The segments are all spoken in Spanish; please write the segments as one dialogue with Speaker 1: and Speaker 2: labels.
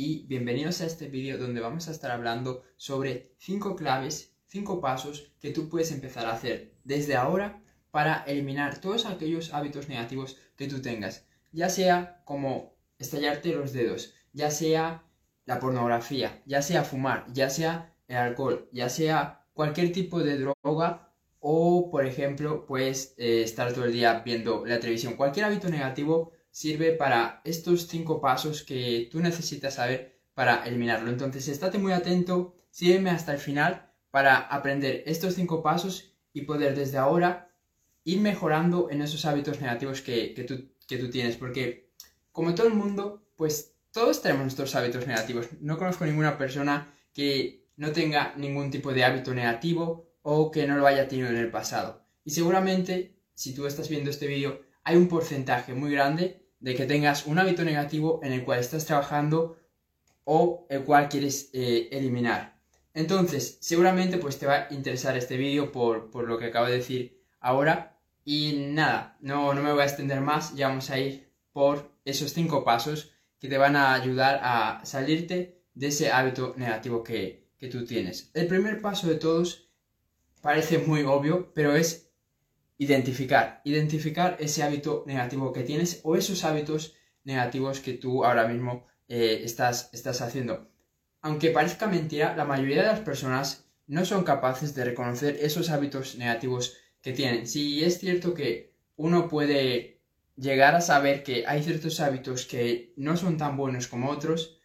Speaker 1: y bienvenidos a este vídeo donde vamos a estar hablando sobre 5 claves, 5 pasos que tú puedes empezar a hacer desde ahora para eliminar todos aquellos hábitos negativos que tú tengas, ya sea como estallarte los dedos, ya sea la pornografía, ya sea fumar, ya sea el alcohol, ya sea cualquier tipo de droga o, por ejemplo, pues estar todo el día viendo la televisión. Cualquier hábito negativo sirve para estos cinco pasos que tú necesitas saber para eliminarlo. Entonces, estate muy atento, sígueme hasta el final para aprender estos cinco pasos y poder desde ahora ir mejorando en esos hábitos negativos que, que, tú, que tú tienes. Porque, como todo el mundo, pues todos tenemos nuestros hábitos negativos. No conozco ninguna persona que no tenga ningún tipo de hábito negativo o que no lo haya tenido en el pasado. Y seguramente, si tú estás viendo este vídeo, hay un porcentaje muy grande de que tengas un hábito negativo en el cual estás trabajando o el cual quieres eh, eliminar. Entonces, seguramente pues te va a interesar este vídeo por, por, lo que acabo de decir ahora. Y nada, no, no me voy a extender más, ya vamos a ir por esos cinco pasos que te van a ayudar a salirte de ese hábito negativo que, que tú tienes. El primer paso de todos parece muy obvio, pero es identificar, identificar ese hábito negativo que tienes o esos hábitos negativos que tú ahora mismo eh, estás, estás haciendo. Aunque parezca mentira, la mayoría de las personas no son capaces de reconocer esos hábitos negativos que tienen. Si es cierto que uno puede llegar a saber que hay ciertos hábitos que no son tan buenos como otros,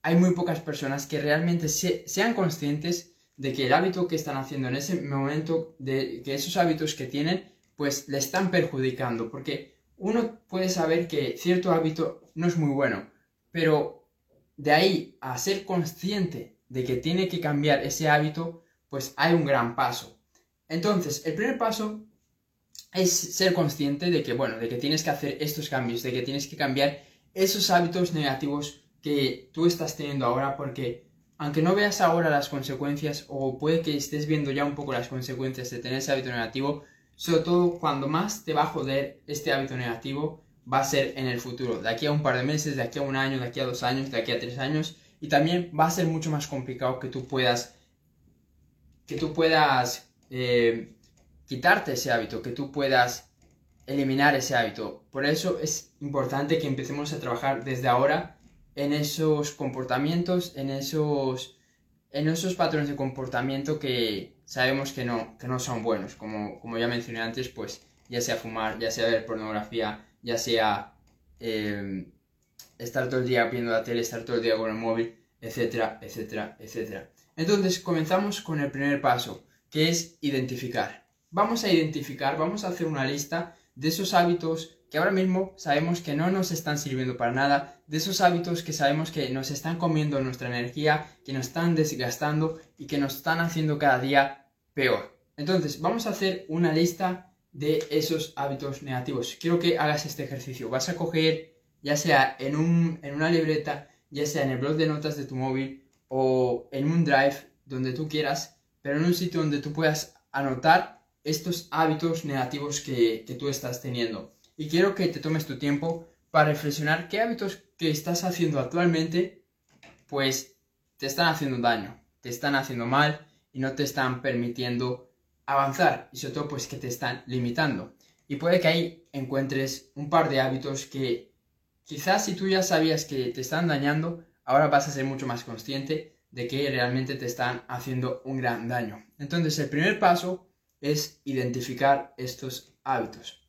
Speaker 1: hay muy pocas personas que realmente sean conscientes de que el hábito que están haciendo en ese momento, de que esos hábitos que tienen, pues le están perjudicando, porque uno puede saber que cierto hábito no es muy bueno, pero de ahí a ser consciente de que tiene que cambiar ese hábito, pues hay un gran paso. Entonces, el primer paso es ser consciente de que, bueno, de que tienes que hacer estos cambios, de que tienes que cambiar esos hábitos negativos que tú estás teniendo ahora, porque aunque no veas ahora las consecuencias o puede que estés viendo ya un poco las consecuencias de tener ese hábito negativo, sobre todo cuando más te va a joder este hábito negativo va a ser en el futuro, de aquí a un par de meses, de aquí a un año, de aquí a dos años, de aquí a tres años y también va a ser mucho más complicado que tú puedas que tú puedas eh, quitarte ese hábito, que tú puedas eliminar ese hábito. Por eso es importante que empecemos a trabajar desde ahora en esos comportamientos, en esos, en esos patrones de comportamiento que sabemos que no, que no son buenos. Como, como ya mencioné antes, pues ya sea fumar, ya sea ver pornografía, ya sea em, estar todo el día viendo la tele, estar todo el día con el móvil, etcétera, etcétera, etcétera. Entonces comenzamos con el primer paso, que es identificar. Vamos a identificar, vamos a hacer una lista de esos hábitos que ahora mismo sabemos que no nos están sirviendo para nada, de esos hábitos que sabemos que nos están comiendo nuestra energía, que nos están desgastando y que nos están haciendo cada día peor. Entonces, vamos a hacer una lista de esos hábitos negativos. Quiero que hagas este ejercicio. Vas a coger, ya sea en, un, en una libreta, ya sea en el blog de notas de tu móvil o en un drive, donde tú quieras, pero en un sitio donde tú puedas anotar estos hábitos negativos que, que tú estás teniendo y quiero que te tomes tu tiempo para reflexionar qué hábitos que estás haciendo actualmente pues te están haciendo daño, te están haciendo mal y no te están permitiendo avanzar y sobre todo pues que te están limitando. Y puede que ahí encuentres un par de hábitos que quizás si tú ya sabías que te están dañando, ahora vas a ser mucho más consciente de que realmente te están haciendo un gran daño. Entonces el primer paso es identificar estos hábitos.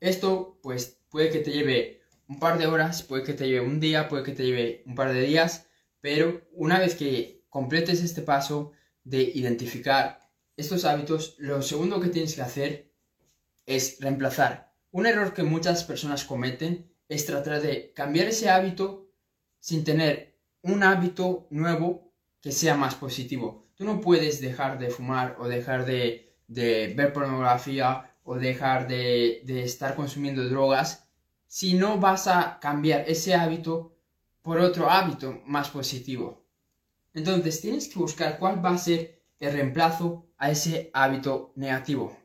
Speaker 1: Esto pues puede que te lleve un par de horas, puede que te lleve un día, puede que te lleve un par de días, pero una vez que completes este paso de identificar estos hábitos, lo segundo que tienes que hacer es reemplazar. Un error que muchas personas cometen es tratar de cambiar ese hábito sin tener un hábito nuevo que sea más positivo. Tú no puedes dejar de fumar o dejar de, de ver pornografía o dejar de, estar consumiendo drogas si no vas a cambiar ese hábito por otro hábito más positivo. Entonces tienes que buscar cuál va a ser el reemplazo a ese hábito negativo.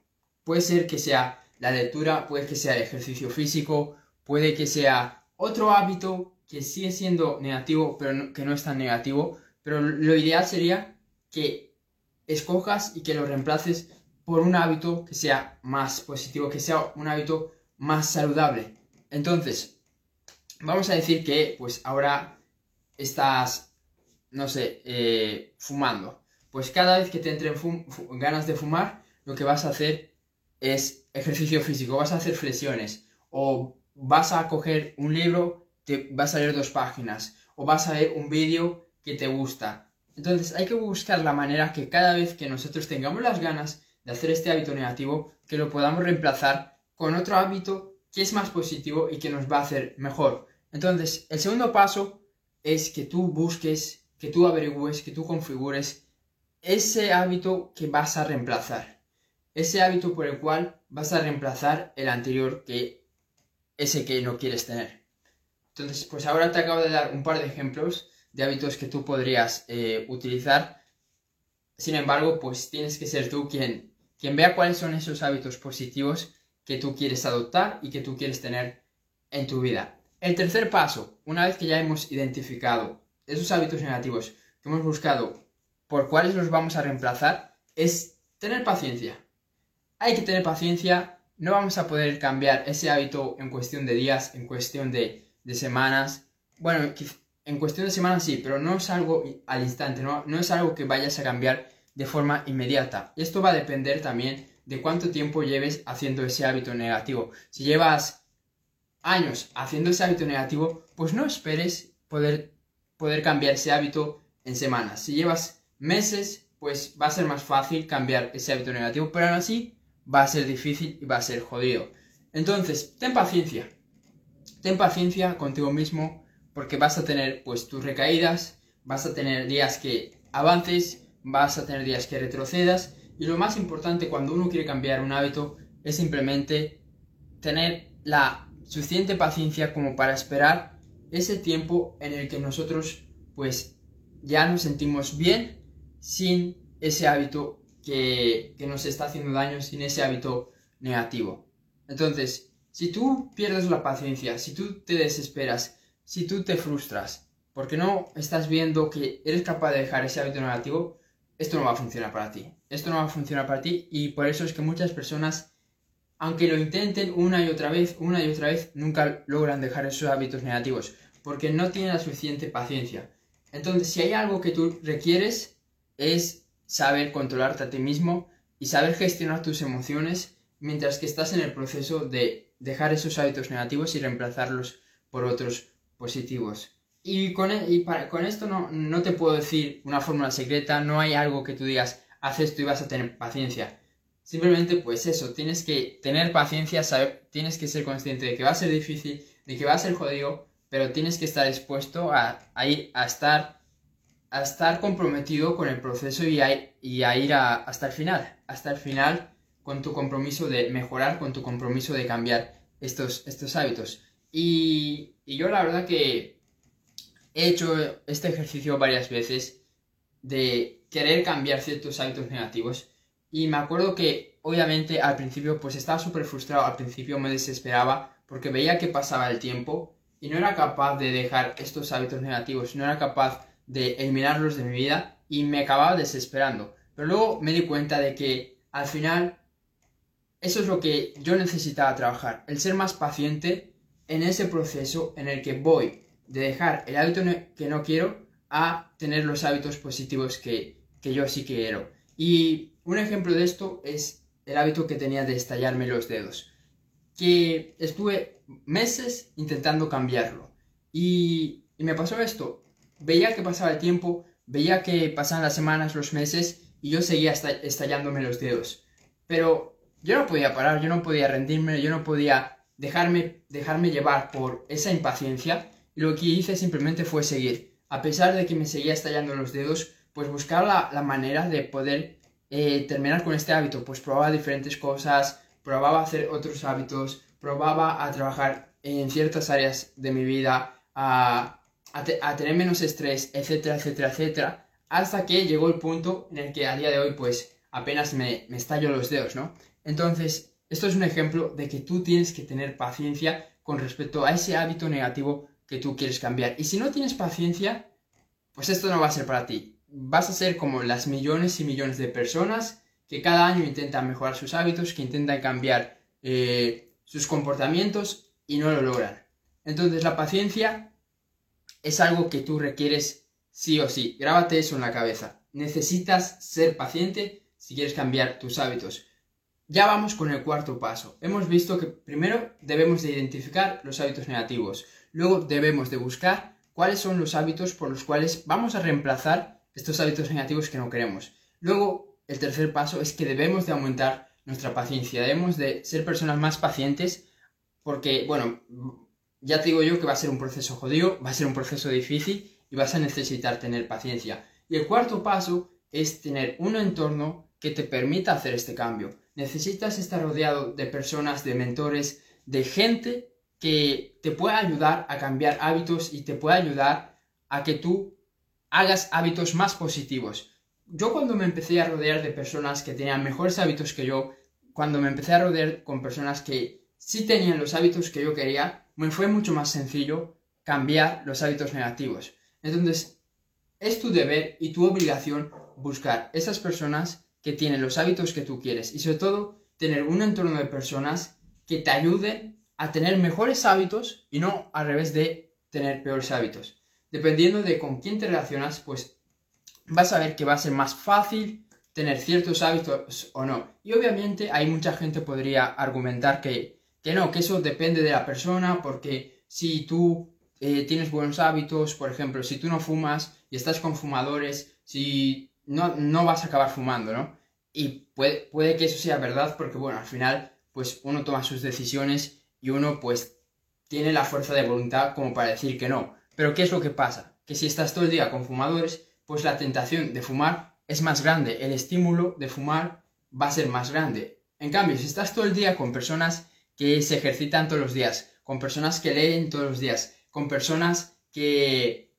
Speaker 1: Puede ser que sea la lectura, puede que sea el ejercicio físico, puede que sea otro hábito que sigue siendo negativo, pero que no es tan negativo, pero lo ideal sería que escojas y que lo reemplaces por un hábito que sea más positivo, que sea un hábito más saludable. Entonces, vamos a decir que pues ahora estás, no sé, eh, fumando. Pues cada vez que te entren ganas de fumar, lo que vas a hacer es ejercicio físico, vas a hacer flexiones o vas a coger un libro, te vas a leer dos páginas o vas a ver un vídeo que te gusta. Entonces hay que buscar la manera que cada vez que nosotros tengamos las ganas de hacer este hábito negativo, que lo podamos reemplazar con otro hábito que es más positivo y que nos va a hacer mejor. Entonces, el segundo paso es que tú busques, que tú averigües, que tú configures ese hábito que vas a reemplazar. Ese hábito por el cual vas a reemplazar el anterior que ese que no quieres tener. Entonces, pues ahora te acabo de dar un par de ejemplos de hábitos que tú podrías eh, utilizar. Sin embargo, pues tienes que ser tú quien, quien vea cuáles son esos hábitos positivos que tú quieres adoptar y que tú quieres tener en tu vida. El tercer paso, una vez que ya hemos identificado esos hábitos negativos que hemos buscado por cuáles los vamos a reemplazar, es tener paciencia. Hay que tener paciencia, no vamos a poder cambiar ese hábito en cuestión de días, en cuestión de, semanas. Bueno, en cuestión de semanas sí, pero no es algo al instante, no, no es algo que vayas a cambiar de forma inmediata. Esto va a depender también de cuánto tiempo lleves haciendo ese hábito negativo. Si llevas años haciendo ese hábito negativo, pues no esperes poder, poder cambiar ese hábito en semanas. Si llevas meses, pues va a ser más fácil cambiar ese hábito negativo, pero aún así va a ser difícil y va a ser jodido. Entonces, ten paciencia. Ten paciencia contigo mismo porque vas a tener pues tus recaídas, vas a tener días que avances, vas a tener días que retrocedas y lo más importante cuando uno quiere cambiar un hábito es simplemente tener la suficiente paciencia como para esperar ese tiempo en el que nosotros pues ya nos sentimos bien sin ese hábito que, nos está haciendo daño, sin ese hábito negativo. Entonces, si tú pierdes la paciencia, si tú te desesperas, si tú te frustras, porque no estás viendo que eres capaz de dejar ese hábito negativo, esto no va a funcionar para ti. Esto no va a funcionar para ti y por eso es que muchas personas aunque lo intenten una y otra vez, una y otra vez, nunca logran dejar esos hábitos negativos, porque no tienen la suficiente paciencia. Entonces, si hay algo que tú requieres, es saber controlarte a ti mismo y saber gestionar tus emociones mientras que estás en el proceso de dejar esos hábitos negativos y reemplazarlos por otros positivos. Y con, e, para, con esto no, no te puedo decir una fórmula secreta, no hay algo que tú digas, haz esto y vas a tener paciencia. Simplemente, pues eso, tienes que tener paciencia, saber, tienes que ser consciente de que va a ser difícil, de que va a ser jodido, pero tienes que estar expuesto a, ir, a estar, a estar comprometido con el proceso y a, y a ir hasta el final, hasta el final con tu compromiso de mejorar, con tu compromiso de cambiar estos, estos hábitos. Y, y yo la verdad que he hecho este ejercicio varias veces de querer cambiar ciertos hábitos negativos y me acuerdo que, obviamente, al principio, pues estaba súper frustrado, al principio me desesperaba porque veía que pasaba el tiempo y no era capaz de dejar estos hábitos negativos, no era capaz de eliminarlos de mi vida y me acababa desesperando. Pero luego me di cuenta de que al final eso es lo que yo necesitaba trabajar, el ser más paciente en ese proceso en el que voy de dejar el hábito que no quiero a tener los hábitos positivos que, que yo sí quiero. Y un ejemplo de esto es el hábito que tenía de estallarme los dedos, que estuve meses intentando cambiarlo. Y, me pasó esto, veía que pasaba el tiempo, veía que pasaban las semanas, los meses, y yo seguía estallándome los dedos. Pero yo no podía parar, yo no podía rendirme, yo no podía dejarme, dejarme llevar por esa impaciencia. Lo que hice simplemente fue seguir. A pesar de que me seguía estallando los dedos, pues buscar la, la manera de poder eh, terminar con este hábito? Pues probaba diferentes cosas, probaba hacer otros hábitos, probaba a trabajar en ciertas áreas de mi vida, a, a, tener menos estrés, etcétera, etcétera, etcétera, hasta que llegó el punto en el que a día de hoy pues apenas me, me estallo los dedos, ¿no? Entonces, esto es un ejemplo de que tú tienes que tener paciencia con respecto a ese hábito negativo que tú quieres cambiar. Y si no tienes paciencia, pues esto no va a ser para ti. Vas a ser como las millones y millones de personas que cada año intentan mejorar sus hábitos, que intentan cambiar eh, sus comportamientos y no lo logran. Entonces la paciencia es algo que tú requieres sí o sí. Grábate eso en la cabeza. Necesitas ser paciente si quieres cambiar tus hábitos. Ya vamos con el cuarto paso. Hemos visto que primero debemos de identificar los hábitos negativos. Luego debemos de buscar cuáles son los hábitos por los cuales vamos a reemplazar estos hábitos negativos que no queremos. Luego, el tercer paso es que debemos de aumentar nuestra paciencia. Debemos de ser personas más pacientes porque, bueno, ya te digo yo que va a ser un proceso jodido, va a ser un proceso difícil y vas a necesitar tener paciencia. Y el cuarto paso es tener un entorno que te permita hacer este cambio. Necesitas estar rodeado de personas, de mentores, de gente que te pueda ayudar a cambiar hábitos y te pueda ayudar a que tú hagas hábitos más positivos. Yo cuando me empecé a rodear de personas que tenían mejores hábitos que yo, cuando me empecé a rodear con personas que sí tenían los hábitos que yo quería, me fue mucho más sencillo cambiar los hábitos negativos. Entonces, es tu deber y tu obligación buscar esas personas que tienen los hábitos que tú quieres y sobre todo tener un entorno de personas que te ayuden a tener mejores hábitos y no al revés de tener peores hábitos. Dependiendo de con quién te relacionas, pues vas a ver que va a ser más fácil tener ciertos hábitos o no. Y obviamente hay mucha gente podría argumentar que, que no, que eso depende de la persona, porque si tú eh, tienes buenos hábitos, por ejemplo, si tú no fumas y estás con fumadores, si no, no vas a acabar fumando, ¿no? Y puede, puede que eso sea verdad porque, bueno, al final, pues uno toma sus decisiones y uno, pues, tiene la fuerza de voluntad como para decir que no. Pero ¿qué es lo que pasa? Que si estás todo el día con fumadores, pues la tentación de fumar es más grande, el estímulo de fumar va a ser más grande. En cambio, si estás todo el día con personas que se ejercitan todos los días, con personas que leen todos los días, con personas que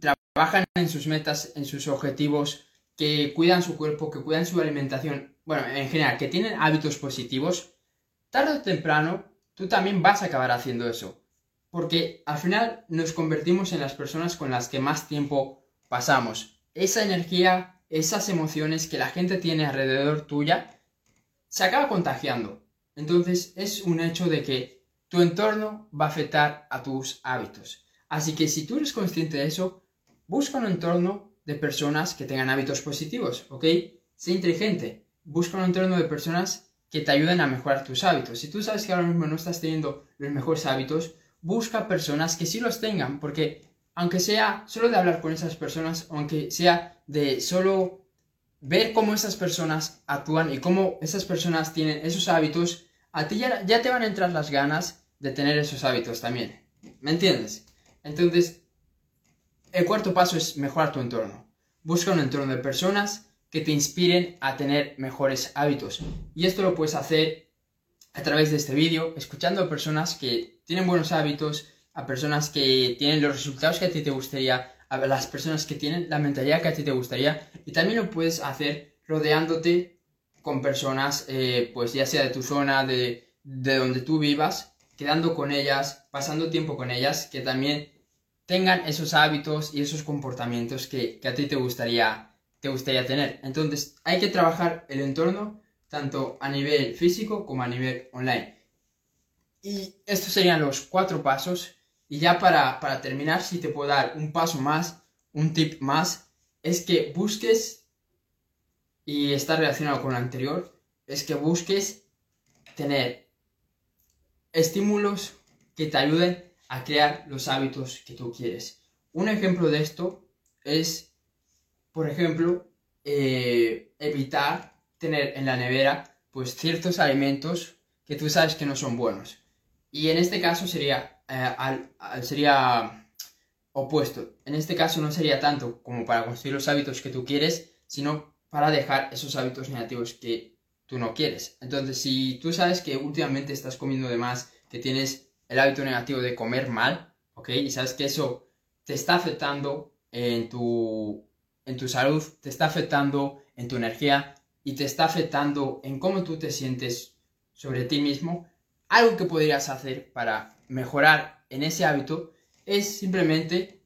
Speaker 1: trabajan en sus metas, en sus objetivos, que cuidan su cuerpo, que cuidan su alimentación, bueno, en general, que tienen hábitos positivos, tarde o temprano tú también vas a acabar haciendo eso. Porque al final nos convertimos en las personas con las que más tiempo pasamos. Esa energía, esas emociones que la gente tiene alrededor tuya, se acaba contagiando. Entonces es un hecho de que tu entorno va a afectar a tus hábitos. Así que si tú eres consciente de eso, busca un entorno de personas que tengan hábitos positivos, ¿ok? Sé inteligente. Busca un entorno de personas que te ayuden a mejorar tus hábitos. Si tú sabes que ahora mismo no estás teniendo los mejores hábitos, busca personas que sí los tengan, porque aunque sea solo de hablar con esas personas, aunque sea de solo ver cómo esas personas actúan y cómo esas personas tienen esos hábitos, a ti ya, te van a entrar las ganas de tener esos hábitos también. ¿Me entiendes? Entonces, el cuarto paso es mejorar tu entorno. Busca un entorno de personas que te inspiren a tener mejores hábitos. Y esto lo puedes hacer a través de este vídeo, escuchando a personas que tienen buenos hábitos, a personas que tienen los resultados que a ti te gustaría, a las personas que tienen la mentalidad que a ti te gustaría. Y también lo puedes hacer rodeándote con personas, eh, pues ya sea de tu zona, de, donde tú vivas, quedando con ellas, pasando tiempo con ellas, que también tengan esos hábitos y esos comportamientos que, a ti te gustaría, te gustaría tener. Entonces, hay que trabajar el entorno tanto a nivel físico como a nivel online. Y estos serían los cuatro pasos. Y ya para, para terminar, si te puedo dar un paso más, un tip más, es que busques y está relacionado con lo anterior, es que busques tener estímulos que te ayuden a crear los hábitos que tú quieres. Un ejemplo de esto es, por ejemplo, eh, evitar tener en la nevera pues ciertos alimentos que tú sabes que no son buenos. Y en este caso sería, eh, sería opuesto. En este caso no sería tanto como para construir los hábitos que tú quieres, sino para dejar esos hábitos negativos que tú no quieres. Entonces, si tú sabes que últimamente estás comiendo de más, que tienes el hábito negativo de comer mal, ¿ok? Y sabes que eso te está afectando en tu, en tu salud, te está afectando en tu energía y te está afectando en cómo tú te sientes sobre ti mismo, algo que podrías hacer para mejorar en ese hábito es simplemente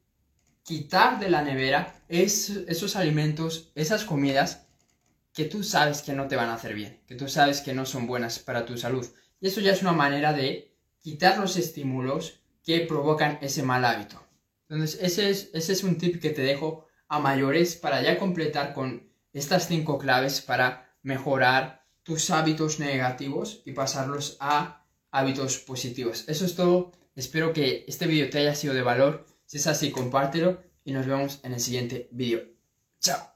Speaker 1: quitar de la nevera esos alimentos, esas comidas que tú sabes que no te van a hacer bien, que tú sabes que no son buenas para tu salud. Y eso ya es una manera de quitar los estímulos que provocan ese mal hábito. Entonces, ese es, ese es un tip que te dejo a mayores para ya completar con estas cinco claves para mejorar tus hábitos negativos y pasarlos a hábitos positivos. Eso es todo. Espero que este vídeo te haya sido de valor. Si es así, compártelo y nos vemos en el siguiente vídeo. Chao.